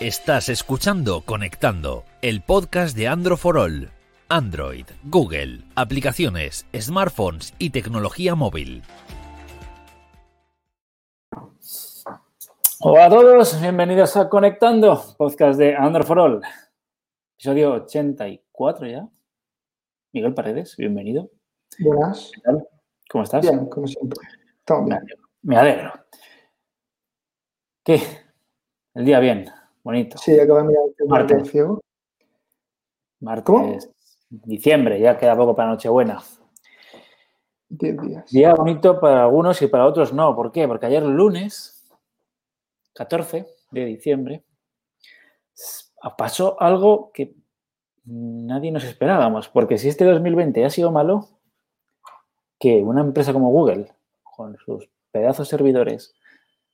Estás escuchando Conectando, el podcast de Android for All. Android, Google, aplicaciones, smartphones y tecnología móvil. Hola a todos, bienvenidos a Conectando, podcast de Android for All. Episodio 84 ya. Miguel Paredes, bienvenido. Buenas. ¿Qué tal? ¿Cómo estás? Bien, como siempre. Estamos bien. Me alegro. ¿Qué? El día bien, bonito. Sí, acabo de mirar el Martes. ciego. Martes, ¿Cómo? diciembre, ya queda poco para Nochebuena. 10 días. Día bonito para algunos y para otros no. ¿Por qué? Porque ayer lunes, 14 de diciembre, pasó algo que nadie nos esperábamos. Porque si este 2020 ha sido malo, que una empresa como Google, con sus pedazos servidores,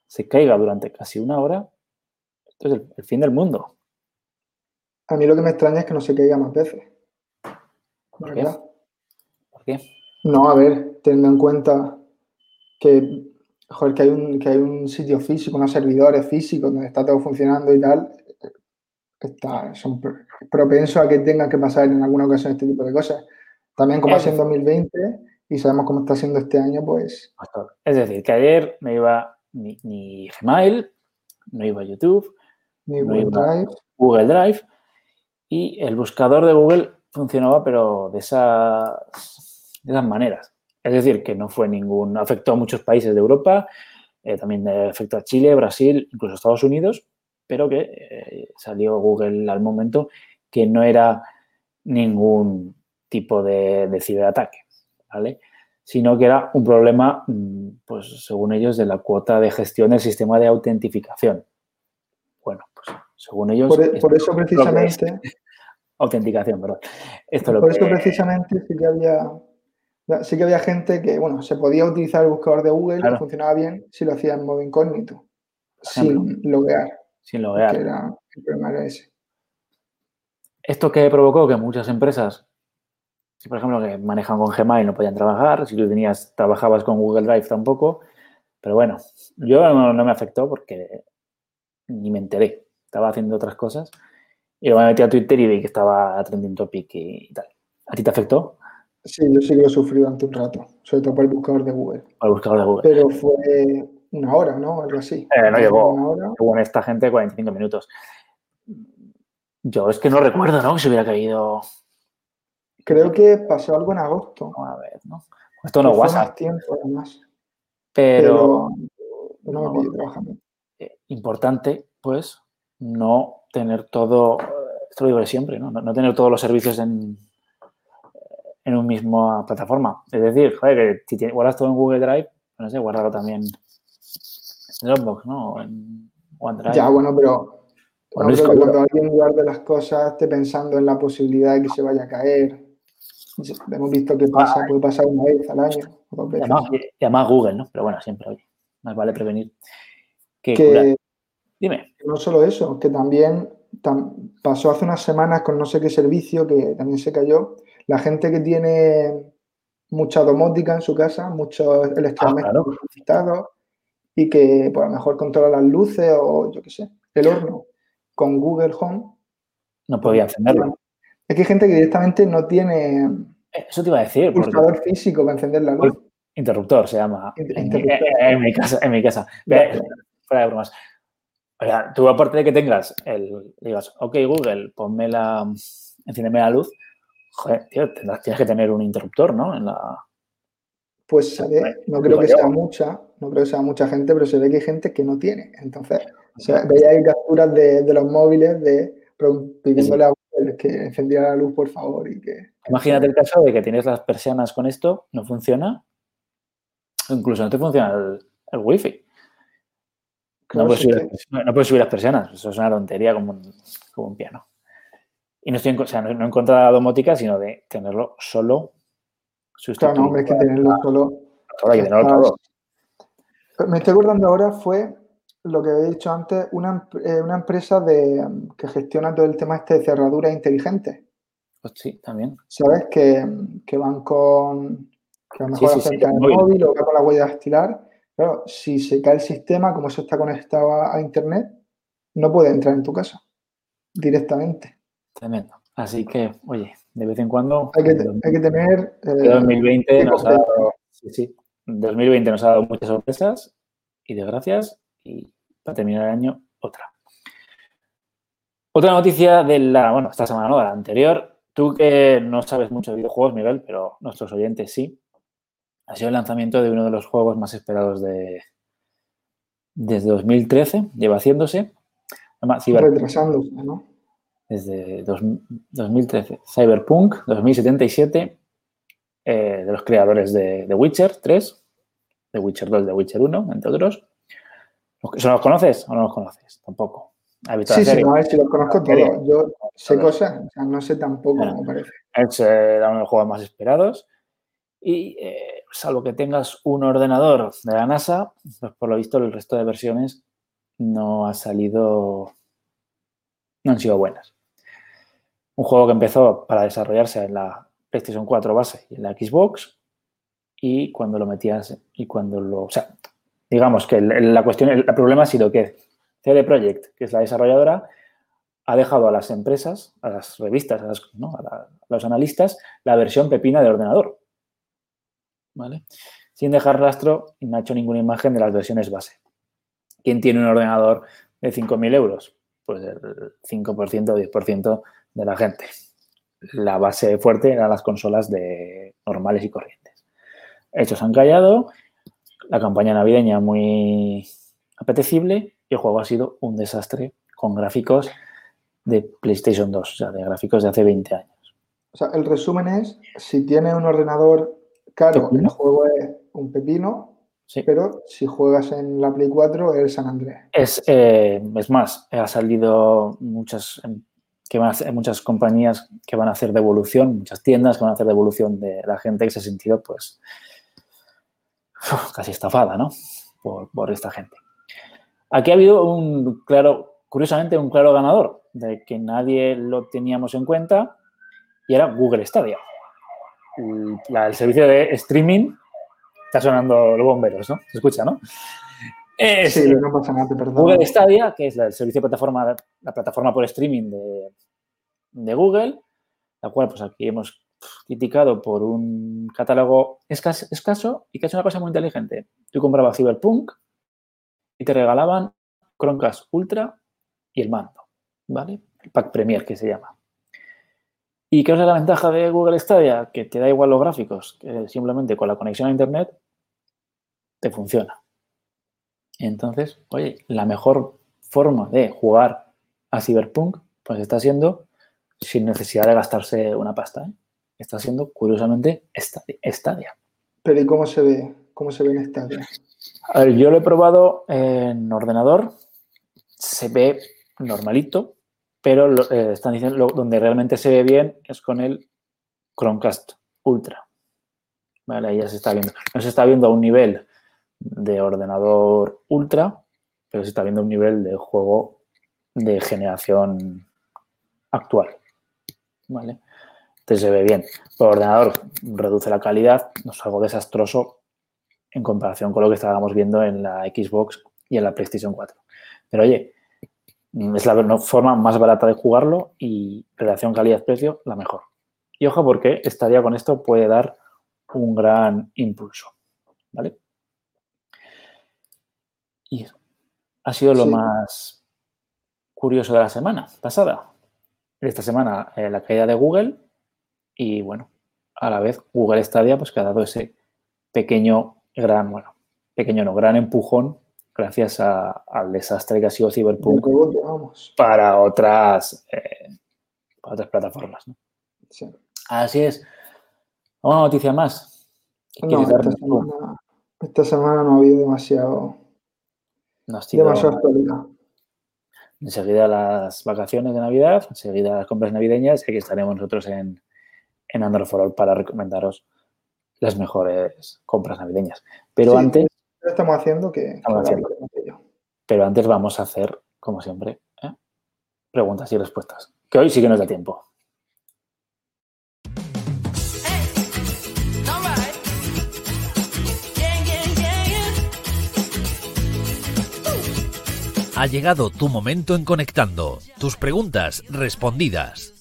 se caiga durante casi una hora, esto es el, el fin del mundo. A mí lo que me extraña es que no se caiga más veces. ¿Por qué? verdad. ¿Por qué? No, a ver, teniendo en cuenta que, joder, que, hay un, que hay un sitio físico, unos servidores físicos donde está todo funcionando y tal, está, son pro- propensos a que tengan que pasar en alguna ocasión este tipo de cosas. También como ha sido en 2020 y sabemos cómo está siendo este año, pues. Es decir, que ayer no iba ni, ni Gmail, no iba YouTube, ni Google. Drive. Google Drive y el buscador de Google funcionaba pero de esas, de esas maneras. Es decir, que no fue ningún, afectó a muchos países de Europa, eh, también afectó a Chile, Brasil, incluso Estados Unidos, pero que eh, salió Google al momento que no era ningún tipo de, de ciberataque, ¿vale? Sino que era un problema, mm, pues según ellos, de la cuota de gestión del sistema de autentificación. Bueno, pues según ellos... Por, e- por eso que es. precisamente, Autenticación, perdón. Esto es lo por eso que- precisamente sí que había sí que había gente que, bueno, se podía utilizar el buscador de Google Claro. y funcionaba bien si lo hacía en modo incógnito, sin loguear, sin loguear. que era el problema era ese. Esto que provocó que muchas empresas, si por ejemplo que manejan con Gmail no podían trabajar, si tú tenías, trabajabas con Google Drive tampoco, pero bueno, yo no, no me afectó porque ni me enteré, estaba haciendo otras cosas y luego me metí a Twitter y vi que estaba trending topic y tal. ¿A ti te afectó Sí, yo sí que lo sufrí durante un rato, sobre todo por el buscador de Google. el buscador de Google? Pero fue una hora, ¿no? Algo así. Eh, no llegó. Una hora. Según esta gente, 45 minutos. Yo es que no recuerdo, ¿no? Que se hubiera caído, Creo que pasó algo en agosto. a ver, ¿no? Esto no fue WhatsApp, más tiempo, además. pero... Pero no me no. trabajando. Eh, importante, pues, no tener todo, esto lo digo de siempre, ¿no? No, no tener todos los servicios en, en una misma plataforma. Es decir, joder, que si guardas todo en Google Drive, no sé, guardarlo también en Dropbox, ¿no? O en OneDrive. Ya, bueno, pero cuando alguien guarde las cosas esté pensando en la posibilidad de que se vaya a caer. Hemos visto que pasa, puede pasar una vez al año dos Y veces. además, y además Google, ¿no? Pero bueno, siempre, oye, más vale prevenir que, curar. Dime. no solo eso, que también tam- pasó hace unas semanas con no sé qué servicio que también se cayó. La gente que tiene mucha domótica en su casa, muchos electrodomésticos claro. conectados y que pues, a lo mejor controla las luces o yo qué sé, el horno con Google Home. No podía encenderlo. Es que hay gente que directamente no tiene Eso te iba a decir, porque pulsador físico para encender la luz. interruptor se llama en, mi casa. En mi casa. Fuera de bromas. O sea, tú aparte de que tengas el, digas, ok Google, ponme la, enciéndeme la luz, joder, tío, tendrás- tienes que tener un interruptor, ¿no? En la, Pues se ve, no digo creo que sea mucha, no creo que sea mucha gente, pero se ve que hay gente que no tiene. Entonces, o sea, veía ahí capturas de, de los móviles de pidiéndole a Google que encendiera la luz, por favor, y que Imagínate el caso de que tienes las persianas con esto, no funciona, incluso no te funciona el, el wifi. Claro, no, puedes subir, que- no- no puedes subir las persianas, eso es una tontería como un, como un piano. Y no estoy en, o sea, no, no en contra de la domótica, sino de tenerlo solo sustituido. claro, no, hombre, es que tenerlo solo. Todo, hay que tenerlo todo. Me estoy acordando ahora fue lo que había dicho antes, una, eh, una empresa de, mm, que gestiona todo el tema este de cerraduras inteligentes. Pues sí, también. ¿Sabes? Que, que van con. que a lo mejor sí, sí, acercan el móvil. o va con la huella dactilar. Claro, si se cae el sistema, como eso está conectado a, a internet, no puede entrar en tu casa directamente. Tremendo. Así que, oye, de vez en cuando. Hay que, hay que tener. Eh, 2020 nos ha dado, sí, sí, 2020 nos ha dado muchas sorpresas y desgracias. Y para terminar el año, otra. Otra noticia de la, bueno, esta semana no, de la anterior. Tú que no sabes mucho de videojuegos, Miguel, pero nuestros oyentes sí. Ha sido el lanzamiento de uno de los juegos más esperados de desde 2013, lleva haciéndose. Retrasándose, ¿no? Desde 2013. Cyberpunk 2077, eh, de los creadores de The Witcher 3, The Witcher 2, The Witcher 1, entre otros. ¿Los conoces o no los conoces? Tampoco. sí, sí, no, si los conozco todos. Yo sé cosas, o sea, no sé tampoco, me parece. Es eh, uno de los juegos más esperados. Y eh, salvo que tengas un ordenador de la NASA, pues por lo visto el resto de versiones no ha salido, no han sido buenas. Un juego que empezó para desarrollarse en la PlayStation 4 base y en la Xbox y cuando lo metías y cuando lo, o sea, digamos que la cuestión, el, problema ha sido que CD Projekt, que es la desarrolladora, ha dejado a las empresas, a las revistas, a los analistas, la versión pepina de ordenador. Sin dejar rastro y no ha hecho ninguna imagen de las versiones base. ¿Quién tiene un ordenador de 5.000 euros? Pues el 5% o 10% de la gente. La base fuerte eran las consolas de normales y corrientes. Hechos han callado, la campaña navideña muy apetecible y el juego ha sido un desastre con gráficos de PlayStation 2, o sea, de gráficos de hace 20 años. O sea, el resumen es, si tiene un ordenador Claro, el juego es un pepino, pero si juegas en la Play 4 es San Andrés. Es, eh, es más, ha salido muchas, em, que van a muchas compañías que van a hacer devolución, muchas tiendas que van a hacer devolución de la gente que se ha sentido, pues, casi estafada, ¿no? Por, por esta gente. Aquí ha habido un claro, curiosamente, un claro ganador de que nadie lo teníamos en cuenta y era Google Stadia el servicio de streaming, está sonando los bomberos, ¿no? Se escucha, ¿no? sí, no pasa nada, perdón. Google Stadia, que es el servicio de plataforma, la plataforma por streaming de, Google, la cual pues aquí hemos criticado por un catálogo escaso, escaso y que ha hecho una cosa muy inteligente. Tú comprabas Cyberpunk y te regalaban Chromecast Ultra y el mando, ¿vale? El pack Premier que se llama. ¿Y qué es la ventaja de Google Stadia? Que te da igual los gráficos, que simplemente con la conexión a Internet te funciona. Entonces, oye, la mejor forma de jugar a Cyberpunk, pues está siendo sin necesidad de gastarse una pasta. ¿eh? Está siendo, curiosamente, Stadia. Pero ¿y cómo se ve? ¿Cómo se ve en Stadia? A ver, yo lo he probado en ordenador. Se ve normalito, pero eh, están diciendo donde realmente se ve bien es con el Chromecast Ultra. Vale, ahí ya se está viendo. No se está viendo a un nivel de ordenador ultra, pero se está viendo a un nivel de juego de generación actual. ¿Vale? Entonces se ve bien. El ordenador reduce la calidad, no es algo desastroso en comparación con lo que estábamos viendo en la Xbox y en la PlayStation 4. Pero oye, es la forma más barata de jugarlo y relación calidad-precio la mejor. Y ojo porque estaría con esto puede dar un gran impulso. ¿Vale? Y ha sido lo más curioso de la semana pasada. Esta semana eh, la caída de Google y bueno, a la vez Google Stadia pues que ha dado ese pequeño, gran, bueno, pequeño no, gran empujón gracias al desastre que ha sido Cyberpunk para otras, eh, otras plataformas. Así es. Una noticia más. esta, semana, no ha habido demasiado, no demasiado actualidad. Enseguida las vacaciones de Navidad, enseguida las compras navideñas y aquí estaremos nosotros en, en Android for All para recomendaros las mejores compras navideñas. Pero antes estamos haciendo que... Pero antes vamos a hacer, como siempre, ¿eh? preguntas y respuestas, que hoy sí que nos da tiempo. Ha llegado tu momento en Conectando. Tus preguntas respondidas.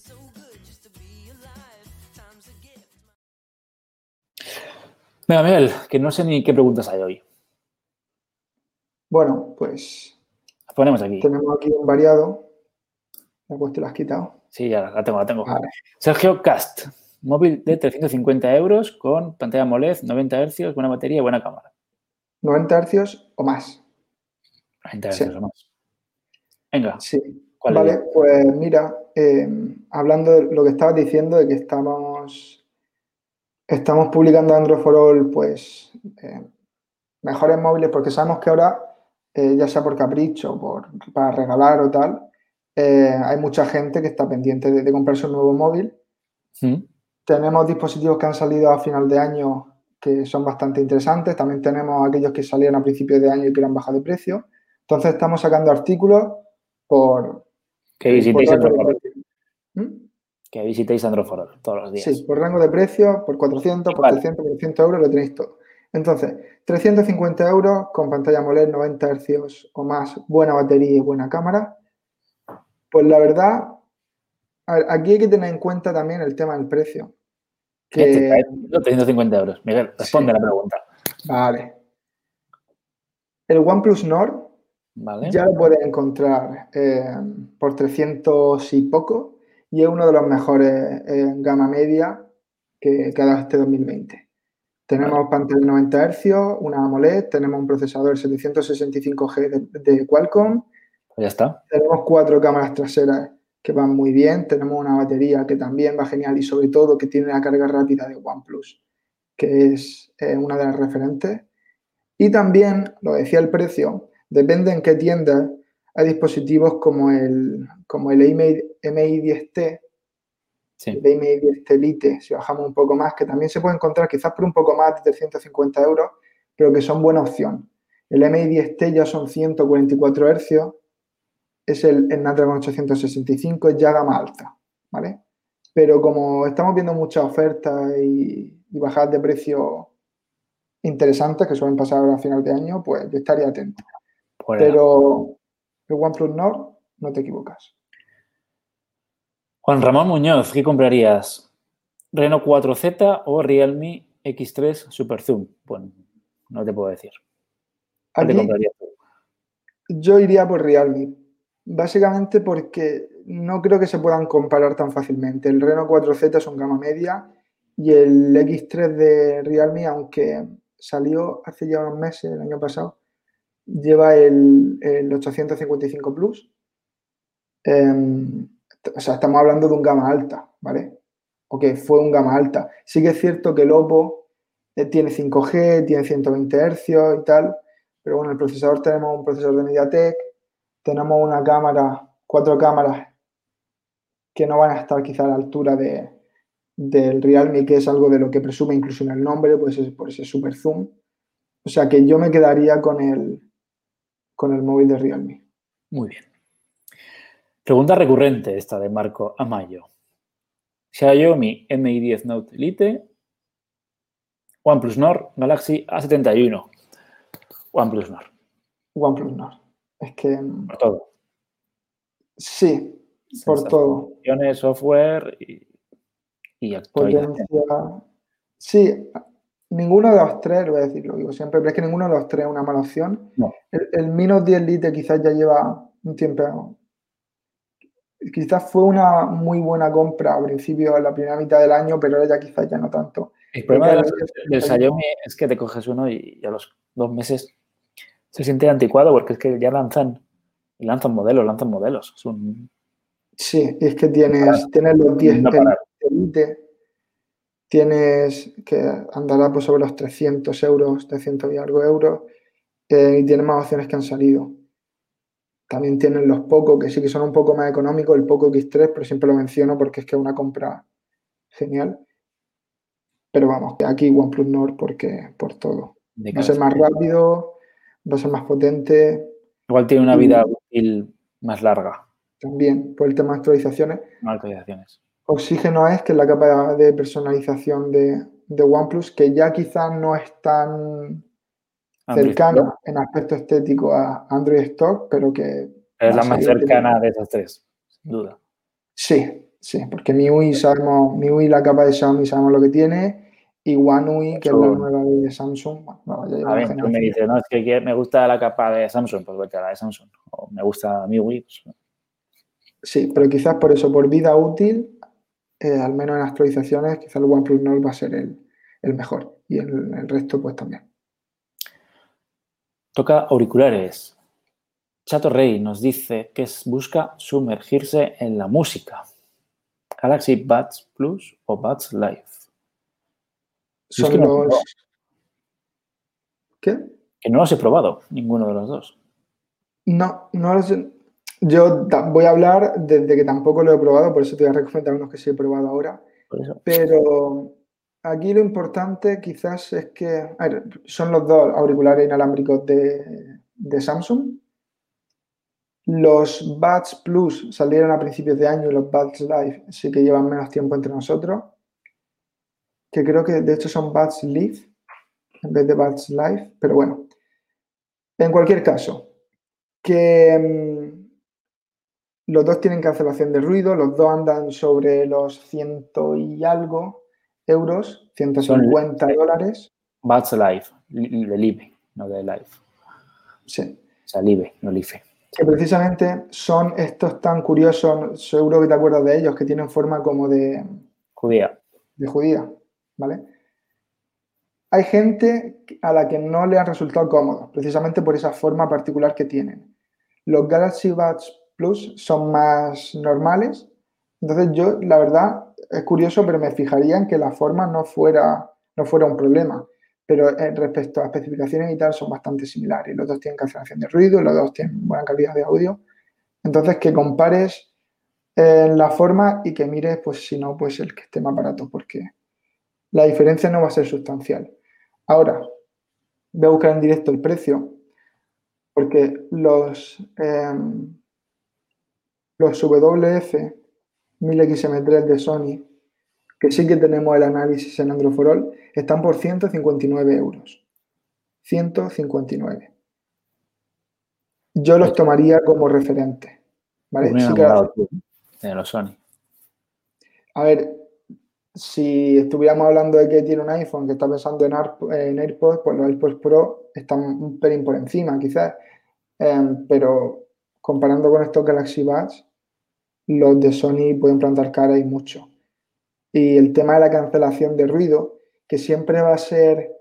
Venga, Miguel, que no sé ni qué preguntas hay hoy. Bueno, pues Las ponemos aquí. tenemos aquí un variado. Después te lo has quitado. Sí, ya la tengo, la tengo. Vale. Sergio Cast, móvil de 350 euros con pantalla AMOLED, 90 Hz, buena batería y buena cámara. 90 hercios o más. 90 Sí. Hz o más. Venga, Sí. ¿cuál Vale, es? pues mira, eh, hablando de lo que estabas diciendo, de que estamos, estamos publicando Android for All, pues eh, mejores móviles, porque sabemos que ahora, eh, ya sea por capricho, por, para regalar o tal, eh, hay mucha gente que está pendiente de, de comprarse un nuevo móvil. ¿Mm? Tenemos dispositivos que han salido a final de año que son bastante interesantes. También tenemos aquellos que salieron a principios de año y que han bajado de precio. Entonces estamos sacando artículos por, Que visitéis precio. ¿Mm? Que visitéis Android for All todos los días. Sí, por rango de precio, por 400, por Vale. 300, por 300 euros, lo tenéis todo. Entonces, 350 euros con pantalla AMOLED 90 Hz o más, buena batería y buena cámara. Pues la verdad, a ver, aquí hay que tener en cuenta también el tema del precio. ¿Qué te Que, trae? 350 euros. Miguel, responde Sí. la pregunta. vale. El OnePlus Nord ¿Vale? Ya lo puedes encontrar eh, por 300 y poco y es uno de los mejores eh, en gama media que, que ha dado este 2020. Tenemos pantalla de 90 Hz, una AMOLED, tenemos un procesador 765G de, de Qualcomm, ya está. tenemos cuatro cámaras traseras que van muy bien, tenemos una batería que también va genial y sobre todo que tiene la carga rápida de OnePlus, que es eh, una de las referentes. Y también, lo decía el precio, depende en qué tiendas, hay dispositivos como el, como el MI, MI10T, Sí. el MI10T Lite, si bajamos un poco más, que también se puede encontrar quizás por un poco más de 350 euros, pero que son buena opción. El MI10T ya son 144 Hz, es el, el Snapdragon 865, es ya gama alta, ¿vale? Pero como estamos viendo muchas ofertas y, y bajadas de precio interesantes que suelen pasar ahora a final de año, pues yo estaría atento. Pues. Pero el OnePlus Nord, no te equivocas. Juan Ramón Muñoz, ¿qué comprarías? ¿Reno 4Z o Realme X3 Super Zoom? Bueno, no te puedo decir. ¿Qué te comprarías tú? yo iría por Realme, básicamente porque no creo que se puedan comparar tan fácilmente. El Reno 4Z es un gama media y el X3 de Realme, aunque salió hace ya unos meses, el año pasado, lleva el, el 855 Plus. Em, o sea, estamos hablando de un gama alta, ¿vale? O que fue un gama alta. Sí que es cierto que el Oppo eh, tiene 5G, tiene 120 Hz y tal, pero bueno, el procesador tenemos un procesador de MediaTek, tenemos una cámara, cuatro cámaras que no van a estar quizá a la altura de, del Realme, que es algo de lo que presume incluso en el nombre, pues es por ese super zoom. O sea que yo me quedaría con el, con el móvil de Realme. Muy bien. Pregunta recurrente esta de Marco Amayo. Xiaomi Mi 10 Note Lite, OnePlus Nord, Galaxy A71. OnePlus Nord, OnePlus Nord. Es que mm, por todo. sí, por todo. Sensaciones, software y, y. Potencia. Sí, ninguno de los tres, lo voy a decir, lo digo siempre, pero es que ninguno de los tres es una mala opción. No. El, el Mi Note 10 Lite quizás ya lleva un tiempo. Quizás fue una muy buena compra a principio, en la primera mitad del año, pero ahora ya quizás ya no tanto. El problema del Xiaomi es que te coges uno y, a los dos meses se siente anticuado porque es que ya lanzan, lanzan modelos, lanzan modelos. Es un- Sí, y es que tienes, tienes los 10 No. Elite, tienes que andará pues sobre los 300 euros, 300 y algo euros, eh, y tienes más opciones que han salido. También tienen los Poco, que sí que son un poco más económicos, el Poco X3, pero siempre lo menciono porque es que es una compra genial. Pero vamos, aquí OnePlus Nord porque por todo. de Va a ser más rápido, va a ser más potente, Igual tiene una vida útil más larga, también por el tema de actualizaciones. no actualizaciones. Oxígeno es que es la capa de personalización de, de OnePlus, que ya quizás no es tan, cercana en aspecto estético a Android Stock, pero que... Es la más cercana de esas tres, sin duda. Sí, sí, porque MIUI sabemos, MIUI la capa de Xiaomi sabemos lo que tiene y One UI, que es la nueva de Samsung. a ver, tú me dices, no, es que me gusta la capa de Samsung, pues vete a la de Samsung. O me gusta MIUI, pues... Sí, pero quizás por eso, por vida útil, eh, al menos en actualizaciones, quizás el OnePlus Nord va a ser el, mejor y el, resto pues también. Toca auriculares. Chato Rey nos dice que busca sumergirse en la música. Galaxy Buds Plus o Buds Live. Son los... ¿Qué? Que no los he probado, ninguno de los dos. No, no los he... Yo voy a hablar desde que tampoco lo he probado, por eso te voy a recomendar unos que sí he probado ahora. Pero aquí lo importante quizás es que son los dos auriculares inalámbricos de, Samsung. Los Buds Plus salieron a principios de año y los Buds Live sí que llevan menos tiempo entre nosotros. Que creo que de hecho son Buds Live en vez de Buds Live. Pero bueno, en cualquier caso, que mm, los dos tienen cancelación de ruido, los dos andan sobre los ciento y algo euros, 150 dólares. Buds Live, de Live, no de Live. Sí. O sea, Live, no Live. Que precisamente son estos tan curiosos, seguro que te acuerdas de ellos, que tienen forma como de... Judía. De judía, ¿vale? Hay gente a la que no le han resultado cómodos, precisamente por esa forma particular que tienen. Los Galaxy Buds Plus son más normales. Entonces yo, la verdad, es curioso, pero me fijaría en que la forma no fuera, no fuera un problema. Pero eh, respecto a especificaciones y tal, son bastante similares. Los dos tienen cancelación de ruido, los dos tienen buena calidad de audio. Entonces, que compares eh, la forma y que mires, pues si no, pues el que esté más barato, porque la diferencia no va a ser sustancial. Ahora, voy a buscar en directo el precio, porque los, em, los WF 1000XM3 de Sony, que sí que tenemos el análisis en Androforol, están por 159 euros. 159. Yo los tomaría como referente. ¿Vale? de los Sony. A ver, si estuviéramos hablando de que tiene un iPhone que está pensando en, AirPods, pues los AirPods Pro están un pelín por encima, quizás. Em, pero comparando con estos Galaxy Buds, los de Sony pueden plantar cara y mucho. Y el tema de la cancelación de ruido, que siempre va a ser...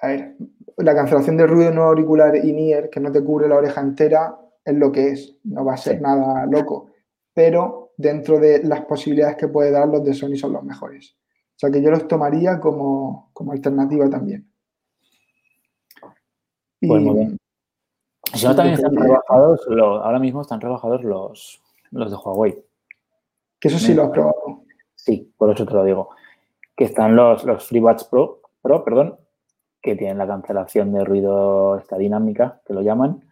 A ver, la cancelación de ruido no auricular in-ear, que no te cubre la oreja entera, es lo que es, no va a ser nada loco. Pero dentro de las posibilidades que puede dar, los de Sony son los mejores. O sea que yo los tomaría como, alternativa también. Pues muy bien. Si no, también están rebajados, ahora mismo están rebajados los, los de Huawei. Que eso sí lo has probado. Sí, por eso te lo digo. Que están los, los FreeBuds Pro, Pro, perdón, que tienen la cancelación de ruido esta dinámica, que lo llaman,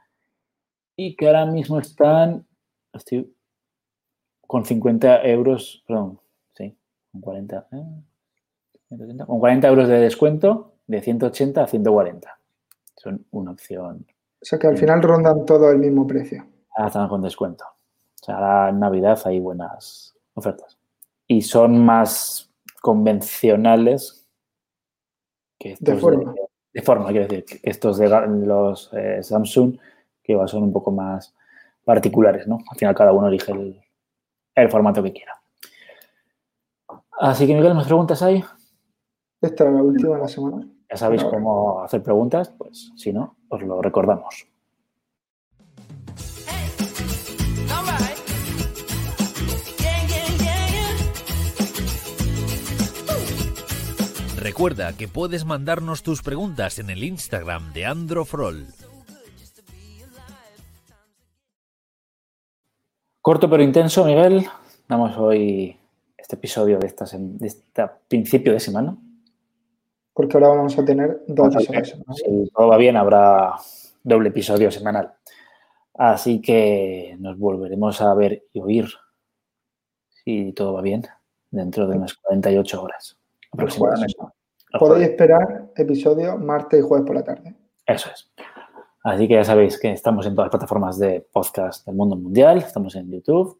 y que ahora mismo están estoy, con 50 euros, perdón, sí, con 40, ¿eh? con 40 euros de descuento de 180 a 140. Son una opción o sea que al final rondan todo el mismo precio. Ah, están con descuento. O sea, en Navidad hay buenas ofertas. Y son más convencionales que estos de forma. De, forma, quiero decir, que estos de los eh, Samsung, que son un poco más particulares, ¿no? Al final cada uno elige el, el formato que quiera. Así que, Miguel, ¿más preguntas hay? Esta es la última de la semana. Ya sabéis cómo hacer preguntas, pues si no, os lo recordamos. Recuerda que puedes mandarnos tus preguntas en el Instagram de Androfrol. Corto pero intenso, Miguel. Damos hoy este episodio de, esta, de este principio de semana porque ahora vamos a tener dos episodios. Si todo va bien, habrá doble episodio semanal. Así que nos volveremos a ver y oír, si todo va bien, dentro de unas 48 horas aproximadamente. Podéis esperar episodios martes y jueves por la tarde. Eso es. Así que ya sabéis que estamos en todas las plataformas de podcast del mundo mundial, estamos en YouTube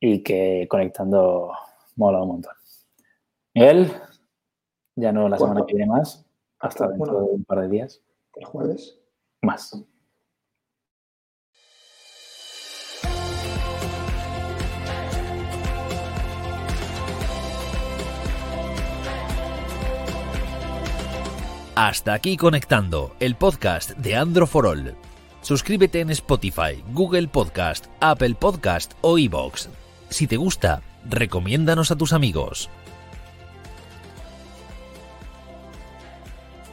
y que conectando mola un montón. Miguel, ya no la semana que viene más, hasta dentro de un par de días. El jueves. Más. Hasta aquí conectando el podcast de Andro for All. Suscríbete en Spotify, Google Podcast, Apple Podcast o iBox. Si te gusta, recomiéndanos a tus amigos.